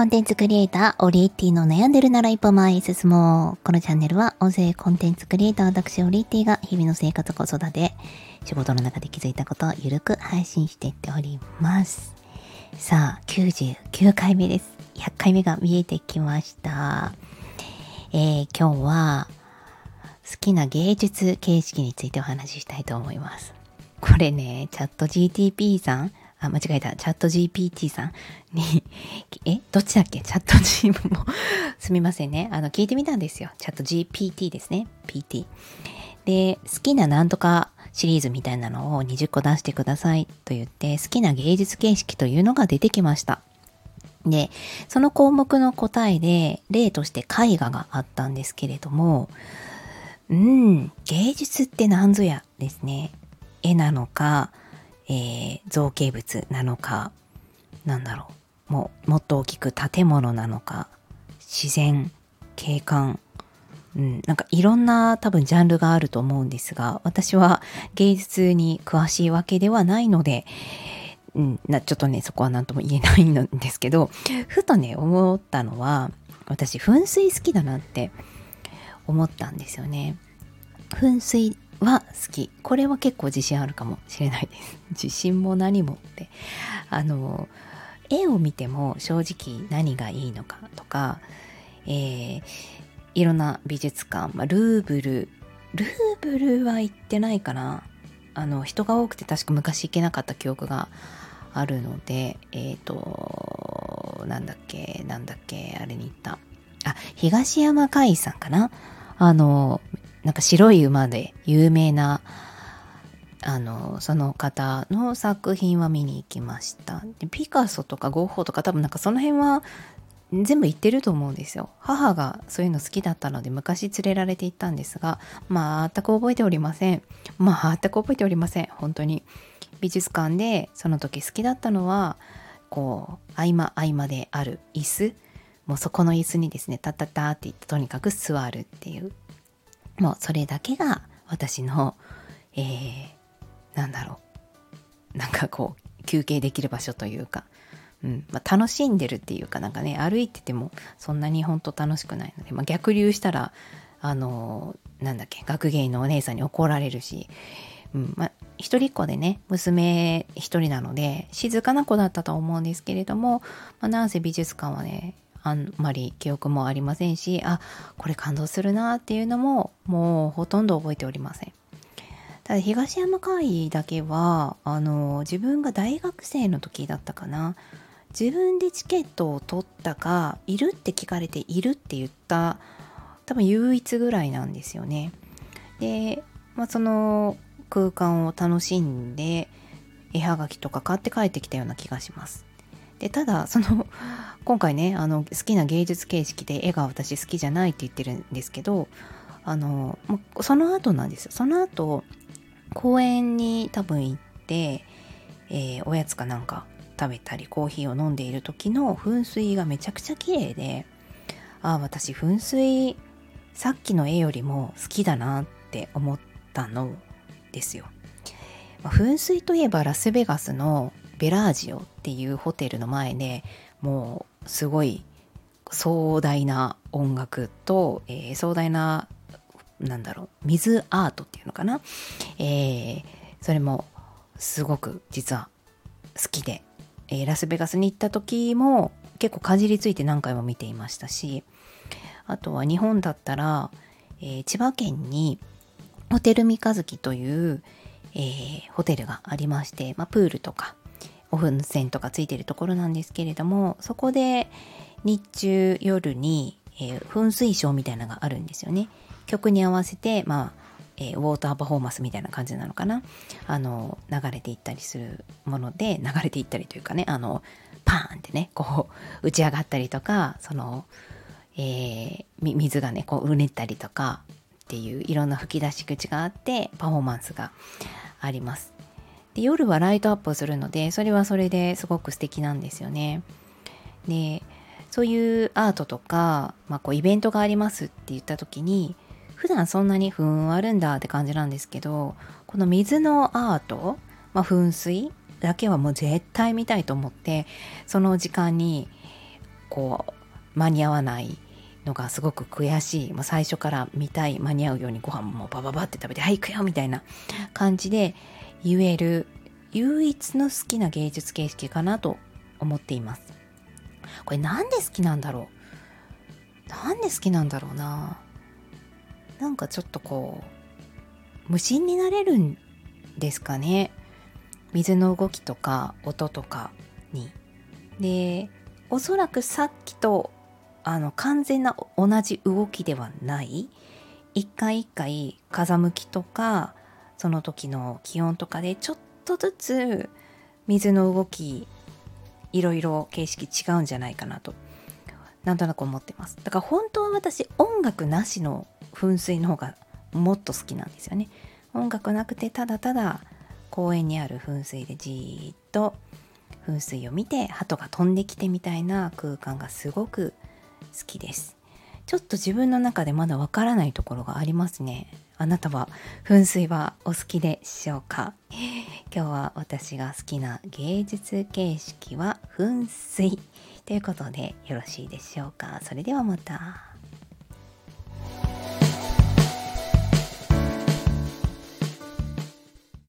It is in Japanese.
コンテンツクリエイター、オリエッティの悩んでるなら一歩前へ進もう。このチャンネルは、音声コンテンツクリエイター、私、オリエッティが日々の生活子育て、仕事の中で気づいたことをゆるく配信していっております。さあ、99回目です。100回目が見えてきました。えー、今日は、好きな芸術形式についてお話ししたいと思います。これね、チャット GTP さん、あ、間違えた。チャット GPT さんに え、どっちだっけ？チャット G もすみませんね。あの、聞いてみたんですよ。チャット GPT ですね。PT。で、好きななんとかシリーズみたいなのを20個出してくださいと言って、好きな芸術形式というのが出てきました。で、その項目の答えで、例として絵画があったんですけれども、うん、芸術って何ぞやですね。絵なのか、えー、造形物なのか、なんだろう、もうもっと大きく建物なのか、自然、景観、うん、なんかいろんな多分ジャンルがあると思うんですが、私は芸術に詳しいわけではないので、うん、なちょっとね、そこは何とも言えないんですけど、ふとね、思ったのは、私、噴水好きだなって思ったんですよね。噴水は好き。これは結構自信あるかもしれないです。自信も何もって。あの、絵を見ても正直何がいいのかとか、えー、いろんな美術館、まあ、ルーブル、ルーブルは行ってないかな。あの、人が多くて確か昔行けなかった記憶があるので、えっ、ー、と、なんだっけ、なんだっけ、あれに行った。あ、東山海さんかなあの、なんか白い馬で有名なあのその方の作品は見に行きました。でピカソとかゴッホとか多分なんかその辺は全部行ってると思うんですよ。母がそういうの好きだったので昔連れられて行ったんですが全く覚えておりません。全く覚えておりません。本当に。美術館でその時好きだったのはこう合間合間である椅子。もうそこの椅子にですねタッタッタって言ってとにかく座るっていう。もうそれだけが私の、えー、なんだろう。なんかこう、休憩できる場所というか、うん。まあ、楽しんでるっていうかなんかね歩いててもそんなに本当楽しくないので、まあ、逆流したらあのー、なんだっけ学芸員のお姉さんに怒られるし、うん。まあ、一人っ子でね娘一人なので静かな子だったと思うんですけれども、まあ、なんせ美術館はねあんまり記憶もありませんしあこれ感動するなっていうのももうほとんど覚えておりません。ただ東山会だけはあの自分が大学生の時だったかな。自分でチケットを取ったかいるって聞かれているって言った多分唯一ぐらいなんですよね。で、まあ、その空間を楽しんで絵はがきとか買って帰ってきたような気がします。でただその 今回ねあの好きな芸術形式で絵が私好きじゃないって言ってるんですけどあのその後なんですよその後公園に多分行って、えー、おやつかなんか食べたりコーヒーを飲んでいる時の噴水がめちゃくちゃ綺麗でああ私噴水さっきの絵よりも好きだなって思ったのですよ。ま、噴水といえばラスベガスのベラージオていうホテルの前でもうすごい壮大な音楽と、えー、壮大ななんだろう水アートっていうのかな、えー、それもすごく実は好きで、えー、ラスベガスに行った時も結構かじりついて何回も見ていましたしあとは日本だったら、えー、千葉県にホテル三日月という、えー、ホテルがありまして、まあ、プールとかオフの線とかついてるところなんですけれどもそこで日中夜に、えー、噴水ショーみたいなのがあるんですよね。曲に合わせてまあえー、ウォーターパフォーマンスみたいな感じなのかな。あの流れていったりするもので流れていったりというかねあのパーンってねこう打ち上がったりとかその、えー、水がねこううねったりとかっていういろんな吹き出し口があってパフォーマンスがあります。で夜はライトアップをするのでそれはそれですごく素敵なんですよね。でそういうアートとか、まあ、こうイベントがありますって言った時に普段そんなにふんあるんだって感じなんですけどこの水のアート、まあ、噴水だけはもう絶対見たいと思ってその時間にこう間に合わないのがすごく悔しい。もう最初から見たい間に合うようにご飯もバババって食べて「はい行くよ」みたいな感じで言える唯一の好きな芸術形式かなと思っています。これなんで好きなんだろう？なんで好きなんだろうな？なんかちょっとこう無心になれるんですかね？水の動きとか音とかに。でおそらくさっきとあの完全な同じ動きではない。一回一回風向きとかその時の気温とかでちょっとずつ水の動きいろいろ形式違うんじゃないかなとなんとなく思ってます。だから本当は私音楽なしの噴水の方がもっと好きなんですよね。音楽なくてただただ公園にある噴水でじーっと噴水を見て鳩が飛んできてみたいな空間がすごく好きです。ちょっと自分の中でまだわからないところがありますね。あなたは噴水はお好きでしょうか？今日は私が好きな芸術形式は噴水。ということでよろしいでしょうか？それではまた。